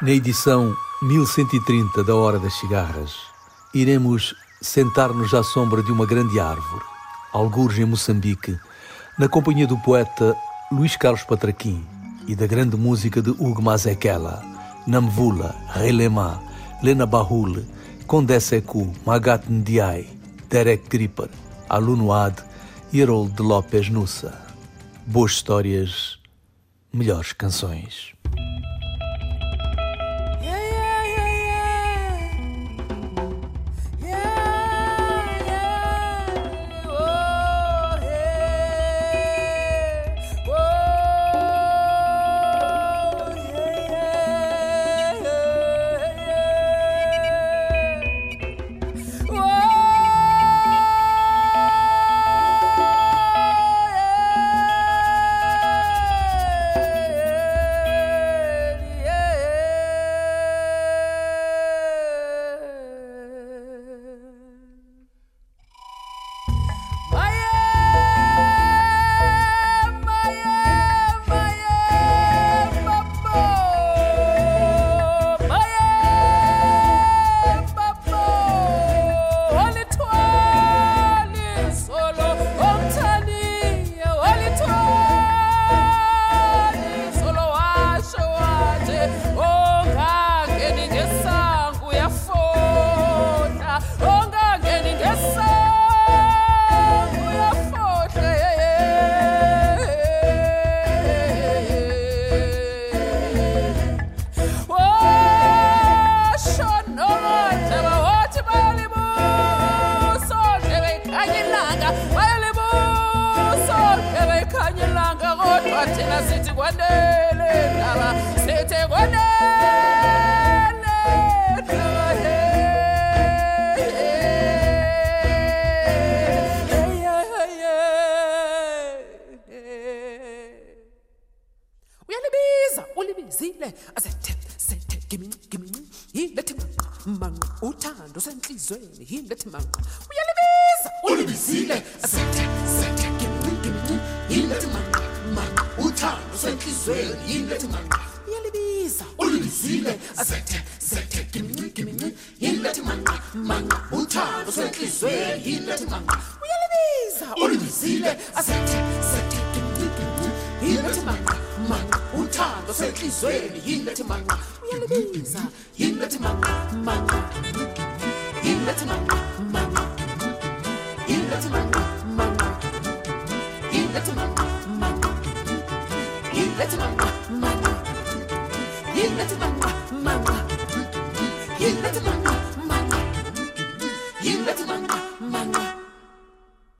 Na edição 1130 da Hora das Cigarras, iremos sentar-nos à sombra de uma grande árvore, algures em Moçambique, na companhia do poeta Luís Carlos Patraquim e da grande música de Hugo Mazekela, Namvula, Relema, Lena Bahul, Condé Sekou, Magat Ndiaye, Derek Gripper, Alunoad e Harold Lopes Nussa. Boas histórias, melhores canções. Thina sithi kwanele ndaba sithi kwanele uyalibiza ulibizile asethe sethe giminci giminci yilethi manqa manqa uthando senhlizweni. Yilethi manqa uyalibiza ulibizile asethe sethe giminci giminci yilethi manqa manqa uthando senhlizweni yilethi manqa uyalibiza ulibizile asethe sethe giminci giminci yilethi manqa manqa uthando senhlizweni yilethi manqa uyalibiza ulibizile asethe sethe giminci giminci yilethi manqa manqa uthando senhlizweni yilethi manqa uyalibiza yilethi manqa manqa yilethi manqa manqa yilethi manqa manqa yilethi manqa manqa yilethi manqa